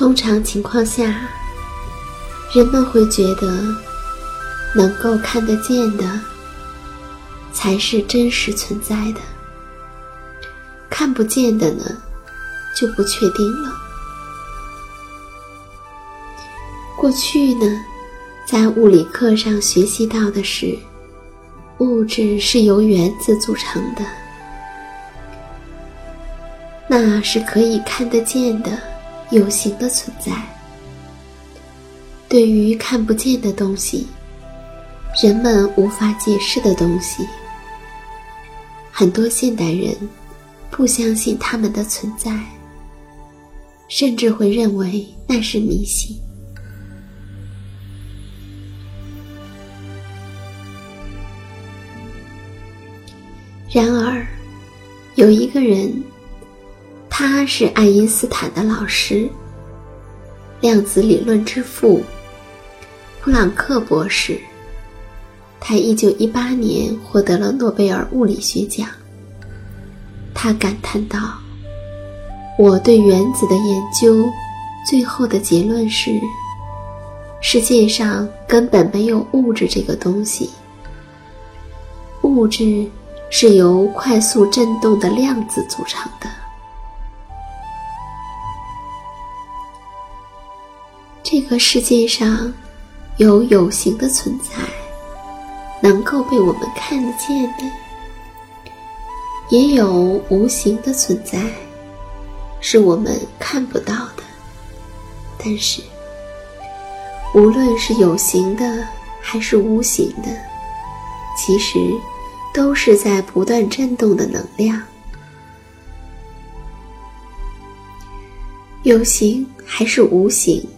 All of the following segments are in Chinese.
通常情况下，人们会觉得能够看得见的才是真实存在的，看不见的呢就不确定了。过去呢，在物理课上学习到的是，物质是由原子组成的，那是可以看得见的。有形的存在，对于看不见的东西，人们无法解释的东西，很多现代人不相信他们的存在，甚至会认为那是迷信。然而，有一个人。他是爱因斯坦的老师，量子理论之父，普朗克博士。他一九一八年获得了诺贝尔物理学奖。他感叹道：“我对原子的研究，最后的结论是，世界上根本没有物质这个东西。物质是由快速振动的量子组成的。”这个世界上有有形的存在，能够被我们看得见的；也有无形的存在，是我们看不到的。但是，无论是有形的还是无形的，其实都是在不断振动的能量。有形还是无形？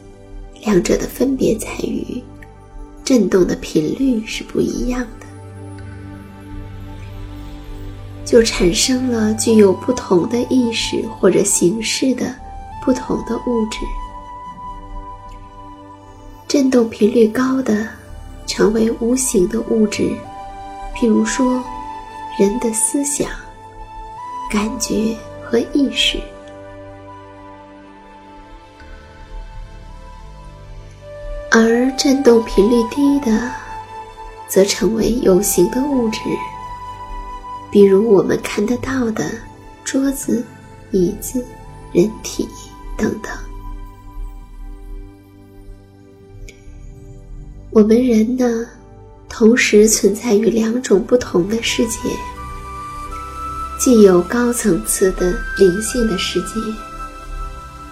两者的分别在于，振动的频率是不一样的。就产生了具有不同的意识或者形式的不同的物质。振动频率高的，成为无形的物质，譬如说，人的思想、感觉和意识；而振动频率低的，则成为有形的物质。比如我们看得到的桌子、椅子、人体等等。我们人呢，同时存在于两种不同的世界，既有高层次的灵性的世界，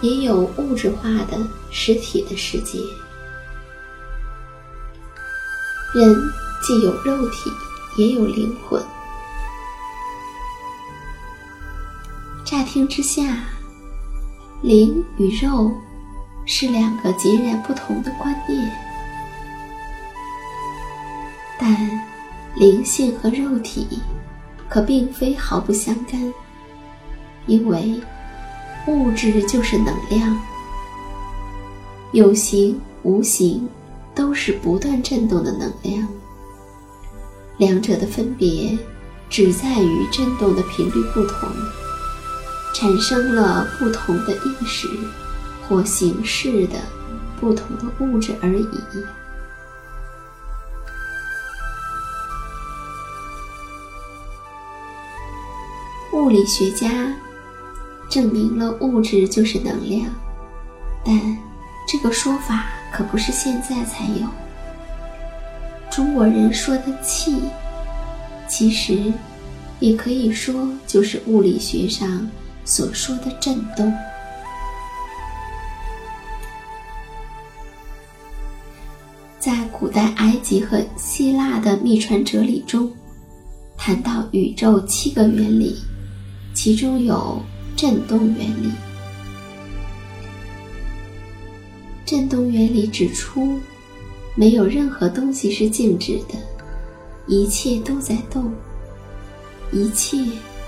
也有物质化的实体的世界。人既有肉体，也有灵魂。乍听之下，灵与肉是两个截然不同的观念，但灵性和肉体可并非毫不相干，因为物质就是能量，有形无形都是不断振动的能量，两者的分别只在于振动的频率不同。产生了不同的意识或形式的不同的物质而已。物理学家证明了物质就是能量，但这个说法可不是现在才有。中国人说的气，其实也可以说就是物理学上。所说的震动，在古代埃及和希腊的秘传哲理中，谈到宇宙七个原理，其中有振动原理。振动原理指出，没有任何东西是静止的，一切都在动，一切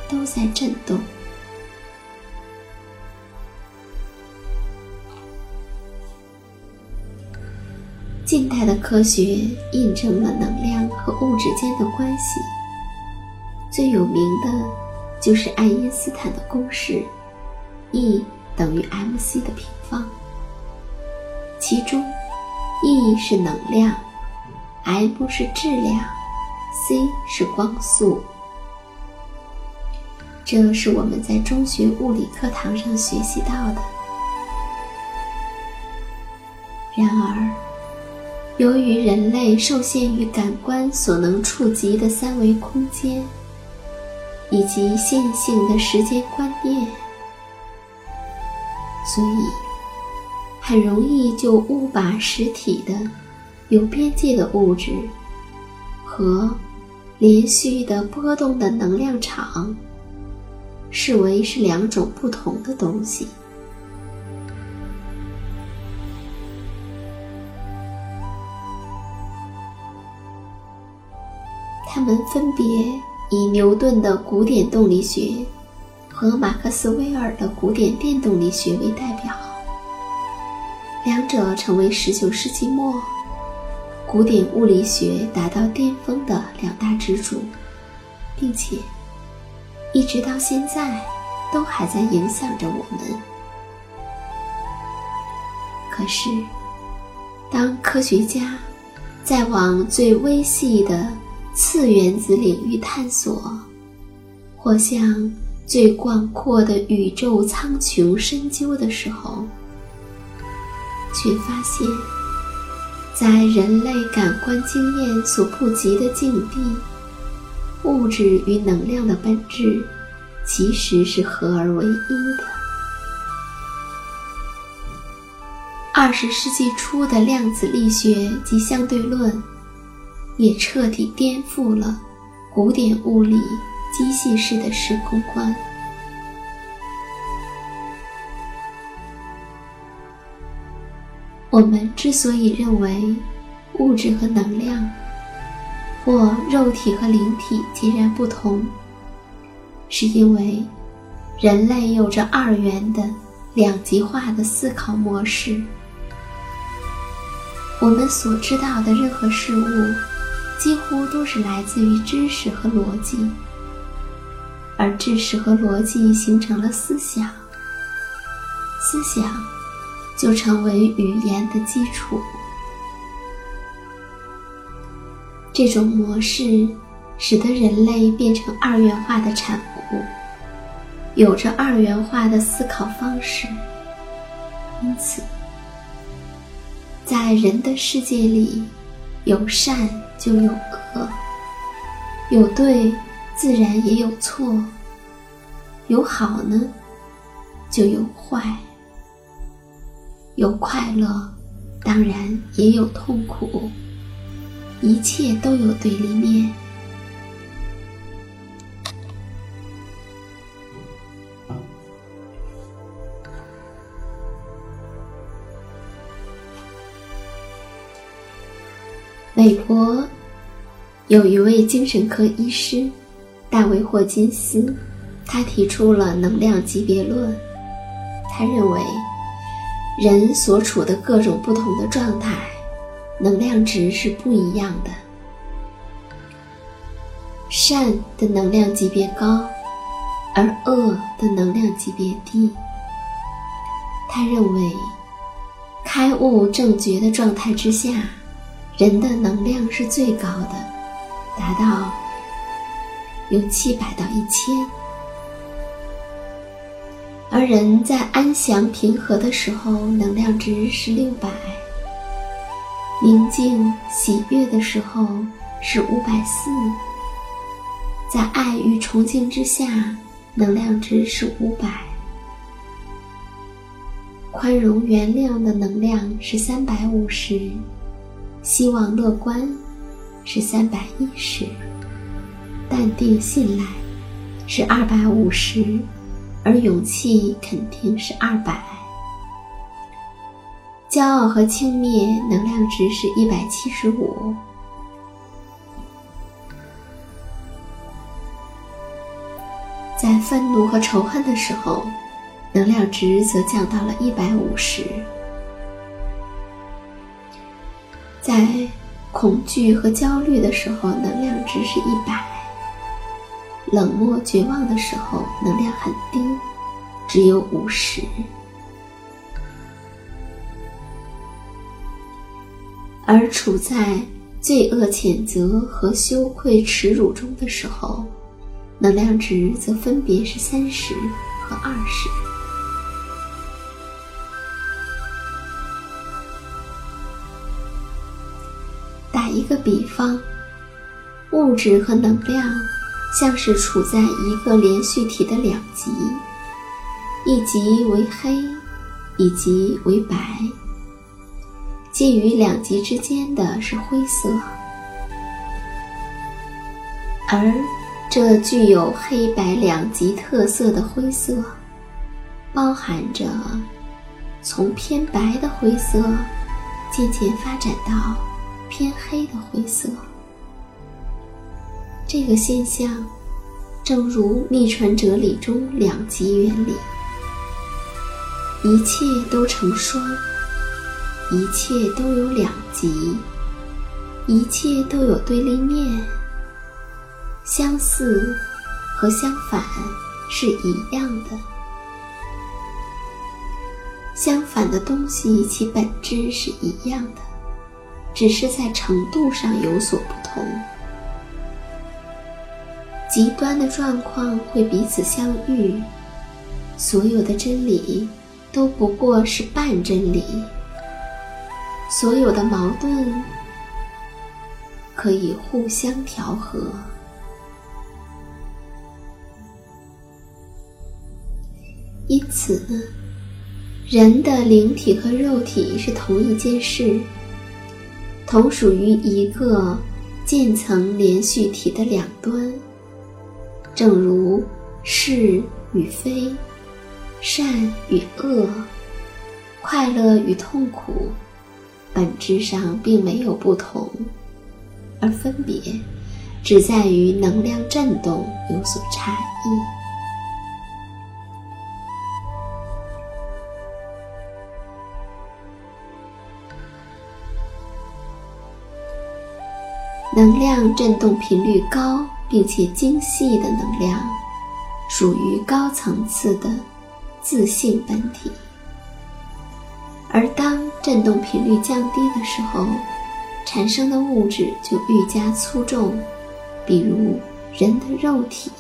都在震动。近代的科学印证了能量和物质间的关系。最有名的，就是爱因斯坦的公式：E 等于 mc 的平方。其中，E 是能量，m 是质量，c 是光速。这是我们在中学物理课堂上学习到的。然而，由于人类受限于感官所能触及的三维空间，以及线性的时间观念，所以很容易就误把实体的、有边界的物质和连续的波动的能量场视为是两种不同的东西。他们分别以牛顿的古典动力学和马克思韦尔的古典电动力学为代表，两者成为19世纪末古典物理学达到巅峰的两大支柱，并且一直到现在都还在影响着我们。可是，当科学家在往最微细的次原子领域探索，或向最广阔的宇宙苍穹深究的时候，却发现，在人类感官经验所不及的境地，物质与能量的本质其实是合而为一的。二十世纪初的量子力学及相对论。也彻底颠覆了古典物理机械式的时空观。我们之所以认为物质和能量，或肉体和灵体截然不同，是因为人类有着二元的两极化的思考模式。我们所知道的任何事物，几乎都是来自于知识和逻辑，而知识和逻辑形成了思想，思想就成为语言的基础。这种模式使得人类变成二元化的产物，有着二元化的思考方式。因此，在人的世界里，有善就有恶，有对，自然也有错；有好呢，就有坏；有快乐，当然也有痛苦。一切都有对立面。美国有一位精神科医师，大卫霍金斯，他提出了能量级别论。他认为，人所处的各种不同的状态。能量值是不一样的，善的能量级别高，而恶的能量级别低。他认为，开悟正觉的状态之下，人的能量是最高的，达到有七百到一千，而人在安详平和的时候，能量值是六百。宁静喜悦的时候是五百四，在爱与崇敬之下，能量值是五百；宽容原谅的能量是三百五十，希望乐观是三百一十，淡定信赖是二百五十，而勇气肯定是二百。骄傲和轻蔑能量值是一百七十五，在愤怒和仇恨的时候，能量值则降到了一百五十；在恐惧和焦虑的时候，能量值是一百；冷漠绝望的时候，能量很低，只有五十。而处在罪恶谴责和羞愧耻辱中的时候，能量值则分别是三十和二十。打一个比方，物质和能量像是处在一个连续体的两极，一极为黑，一极为白。介于两极之间的是灰色，而这具有黑白两极特色的灰色，包含着从偏白的灰色渐渐发展到偏黑的灰色。这个现象，正如秘传哲理中两极原理，一切都成双。一切都有两极，一切都有对立面。相似和相反是一样的，相反的东西其本质是一样的，只是在程度上有所不同。极端的状况会彼此相遇，所有的真理都不过是半真理。所有的矛盾可以互相调和，因此，人的灵体和肉体是同一件事，同属于一个渐层连续体的两端。正如是与非善与恶快乐与痛苦本质上并没有不同而分别只在于能量振动有所差异。能量振动频率高并且精细的能量，属于高层次的自信本体。而当振动频率降低的时候，产生的物质就愈加粗重，比如人的肉体。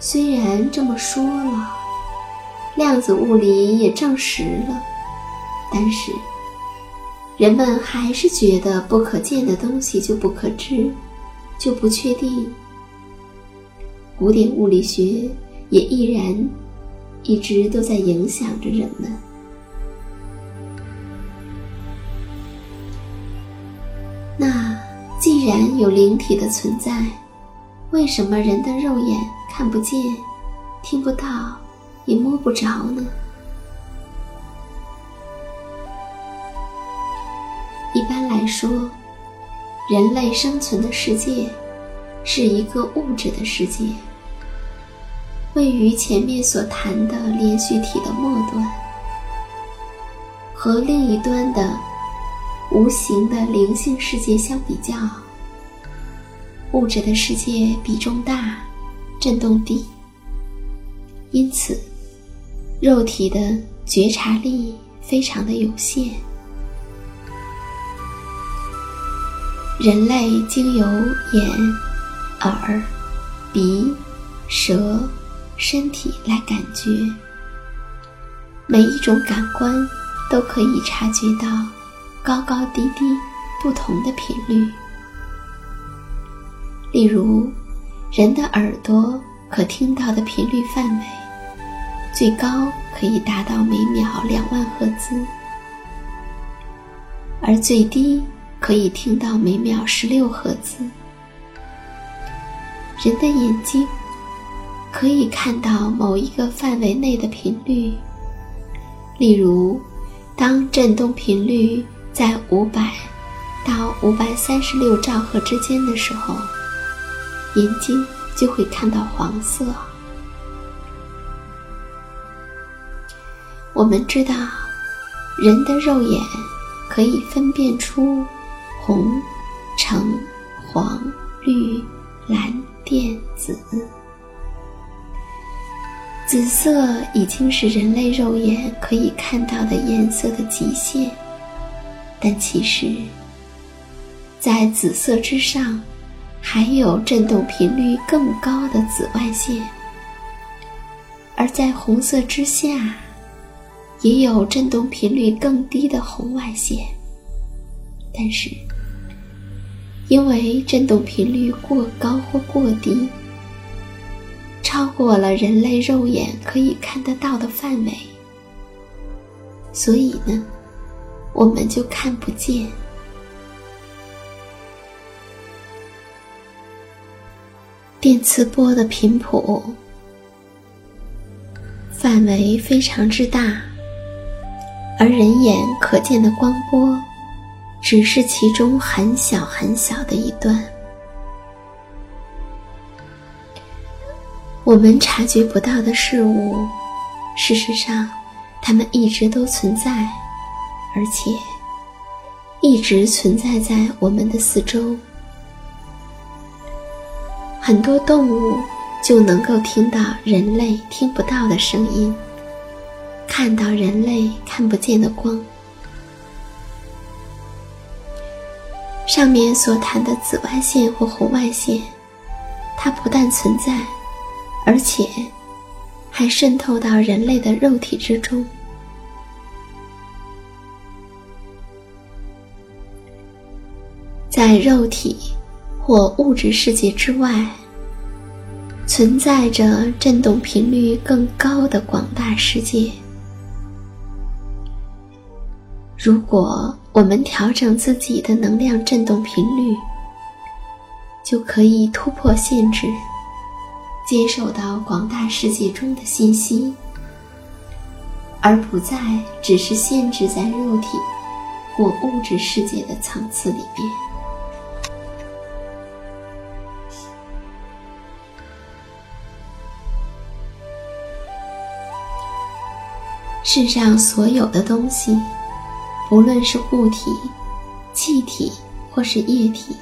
虽然这么说了，量子物理也证实了，但是人们还是觉得不可见的东西就不可知，就不确定。古典物理学也依然一直都在影响着人们。那既然有灵体的存在，为什么人的肉眼？看不见，听不到，也摸不着呢。说，人类生存的世界是一个物质的世界，位于前面所谈的连续体的末端，和另一端的无形的灵性世界相比较，物质的世界比重大。振动低，因此肉体的觉察力非常的有限。人类经由眼、耳、鼻、舌、身体来感觉，每一种感官都可以察觉到高高低低不同的频率，例如。人的耳朵可听到的频率范围，最高可以达到每秒两万赫兹，而最低可以听到每秒十六赫兹。人的眼睛可以看到某一个范围内的频率，例如，当振动频率在五百到五百三十六兆赫之间的时候。眼睛就会看到黄色。我们知道，人的肉眼可以分辨出红、橙、黄、绿、蓝、靛、紫。紫色已经是人类肉眼可以看到的颜色的极限，但其实，在紫色之上。还有振动频率更高的紫外线，而在红色之下，也有振动频率更低的红外线。但是，因为振动频率过高或过低，超过了人类肉眼可以看得到的范围，所以呢，我们就看不见。电磁波的频谱范围非常之大，而人眼可见的光波只是其中很小很小的一段。我们察觉不到的事物，事实上，它们一直都存在，而且一直存在在我们的四周。很多动物就能够听到人类听不到的声音，看到人类看不见的光。上面所谈的紫外线或红外线，它不但存在，而且还渗透到人类的肉体之中。在肉体。或物质世界之外，存在着振动频率更高的广大世界。如果我们调整自己的能量振动频率，就可以突破限制，接受到广大世界中的信息，而不再只是限制在肉体或物质世界的层次里面。世上所有的东西，不论是物体、气气体或是液体，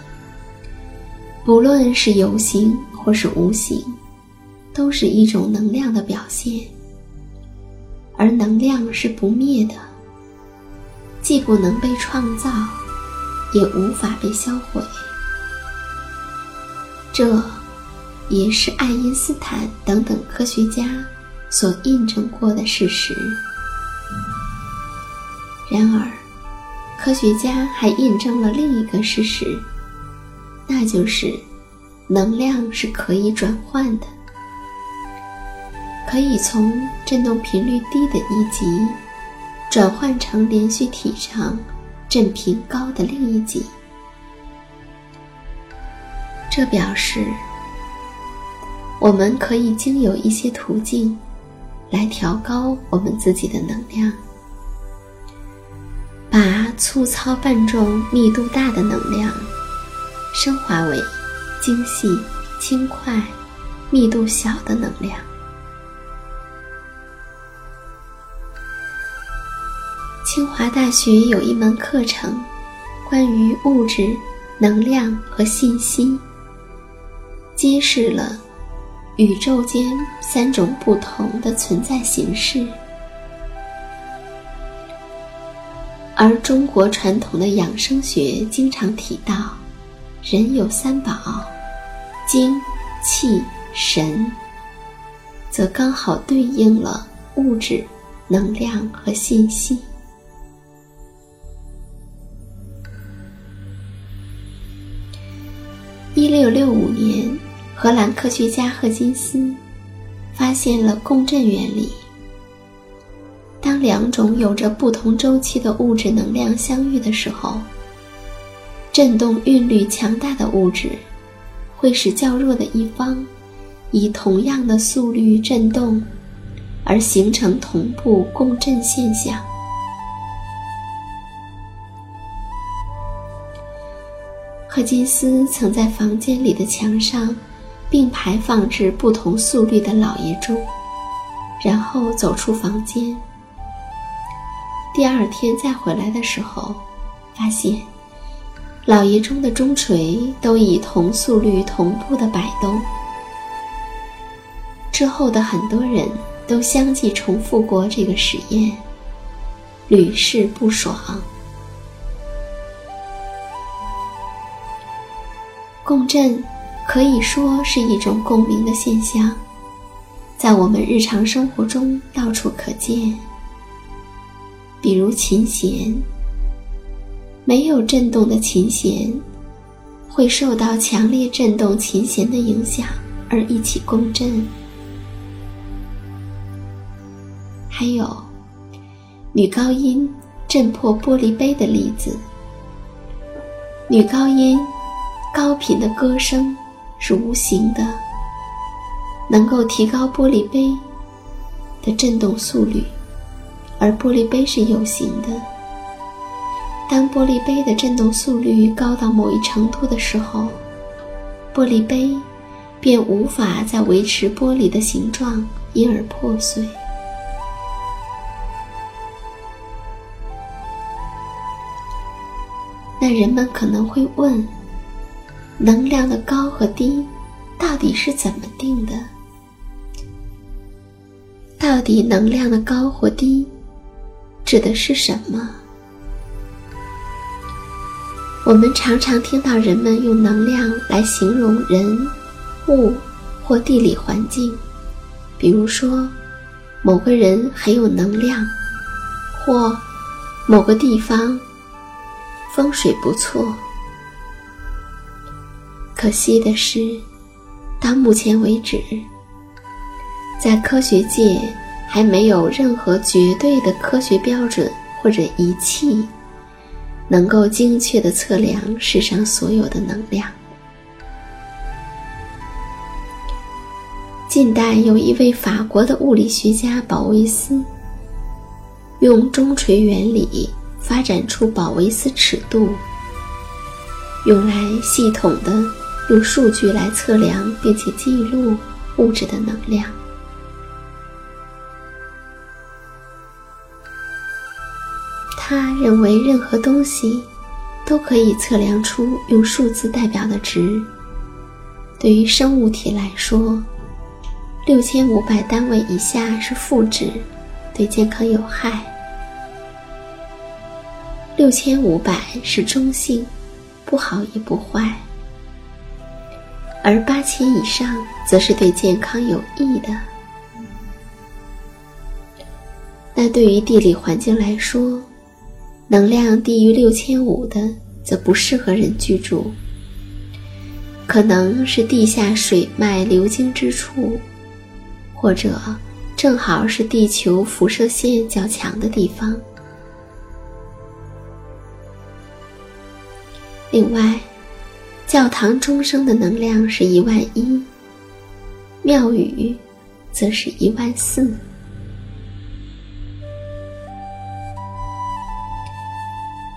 不论是有形或是无形，都是一种能量的表现。而能量是不灭的，既不能被创造，也无法被销毁。这，也是爱因斯坦等等科学家所印证过的事实。然而，科学家还印证了另一个事实，那就是能量是可以转换的。可以从振动频率低的一级转换成连续体上振频高的另一级，这表示我们可以经有一些途径来调高我们自己的能量，粗糙笨重、密度大的能量升华为精细、轻快、密度小的能量。清华大学有一门课程，关于物质、能量和信息，揭示了宇宙间三种不同的存在形式。而中国传统的养生学经常提到，人有三宝：精、气、神，则刚好对应了物质、能量和信息。一六六五年，荷兰科学家赫金斯发现了共振原理。当两种有着不同周期的物质能量相遇的时候，振动韵律强大的物质会使较弱的一方以同样的速率振动，而形成同步共振现象。赫金斯曾在房间里的墙上并排放置不同速率的老爷钟，然后走出房间。第二天再回来的时候，发现老爷钟的钟锤都以同速率同步的摆动。之后的很多人都相继重复过这个实验，屡试不爽。共振可以说是一种共鸣的现象，在我们日常生活中到处可见。比如琴弦，没有振动的琴弦会受到强烈振动琴弦的影响而一起共振。还有女高音震破玻璃杯的例子，女高音。高频的歌声是无形的，能够提高玻璃杯的振动速率，而玻璃杯是有形的。当玻璃杯的振动速率高到某一程度的时候，玻璃杯便无法再维持玻璃的形状，因而破碎。那人们可能会问。能量的高和低，到底是怎么定的？到底能量的高或低，指的是什么？我们常常听到人们用能量来形容人、物或地理环境，比如说，某个人很有能量，或某个地方风水不错。可惜的是，到目前为止，在科学界还没有任何绝对的科学标准或者仪器，能够精确地测量世上所有的能量。近代有一位法国的物理学家保维斯，用钟锤原理发展出保维斯尺度，用来系统的。用数据来测量并且记录物质的能量。他认为，任何东西都可以测量出用数字代表的值。对于生物体来说，六千五百单位以下是负值，对健康有害；六千五百是中性，不好也不坏；而八千以上则是对健康有益的。那对于地理环境来说，能量低于六千五的则不适合人居住，可能是地下水脉流经之处。或者正好是地球辐射线较强的地方。另外，教堂钟声的能量是一万一，庙宇则是一万四。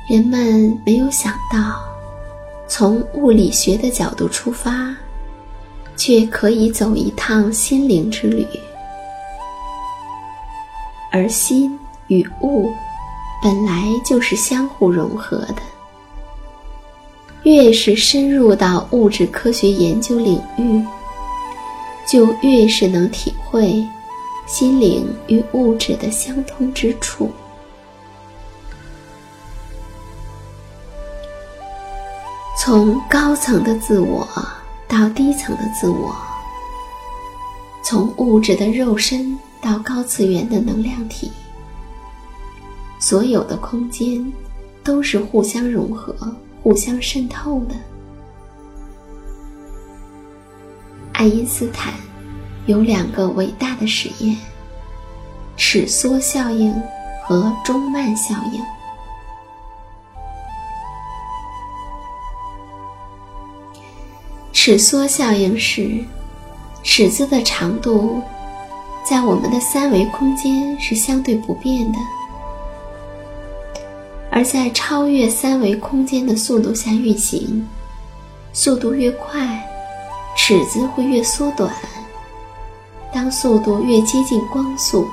人们没有想到，从物理学的角度出发。却可以走一趟心灵之旅，而心与物本来就是相互融合的。越是深入到物质科学研究领域，就越是能体会心灵与物质的相通之处。从高层的自我。到低层的自我，从物质的肉身到高次元的能量体，所有的空间都是互相融合、互相渗透的。爱因斯坦有两个伟大的实验：尺缩效应和中慢效应。尺缩效应是，尺子的长度在我们的三维空间是相对不变的，而在超越三维空间的速度下运行，速度越快，尺子会越缩短。当速度越接近光速，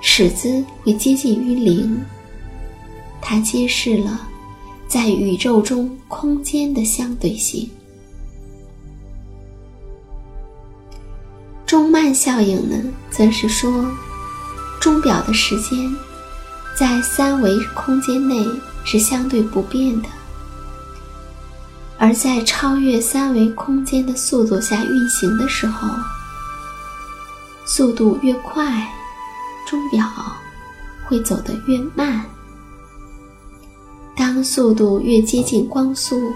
尺子会接近于零。它揭示了在宇宙中空间的相对性。钟慢效应呢，则是说，钟表的时间在三维空间内是相对不变的，而在超越三维空间的速度下运行的时候，速度越快，钟表会走得越慢；当速度越接近光速，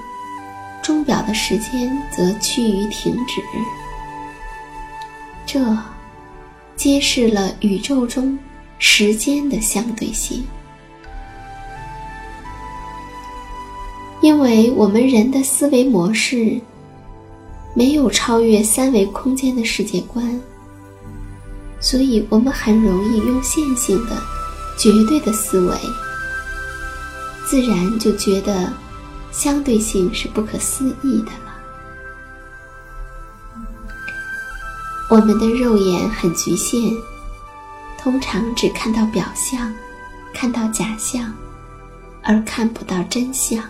钟表的时间则趋于停止。这揭示了宇宙中时间的相对性，因为我们人的思维模式没有超越三维空间的世界观，所以我们很容易用线性的、绝对的思维，自然就觉得相对性是不可思议的了。我们的肉眼很局限，通常只看到表象，看到假象，而看不到真相。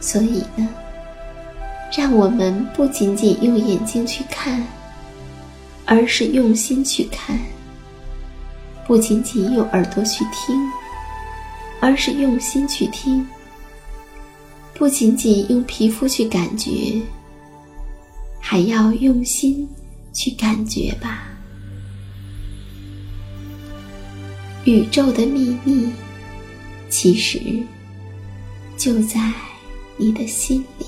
所以呢，让我们不仅仅用眼睛去看，而是用心去看；不仅仅用耳朵去听，而是用心去听；不仅仅用皮肤去感觉。还要用心去感觉吧。宇宙的秘密，其实就在你的心里。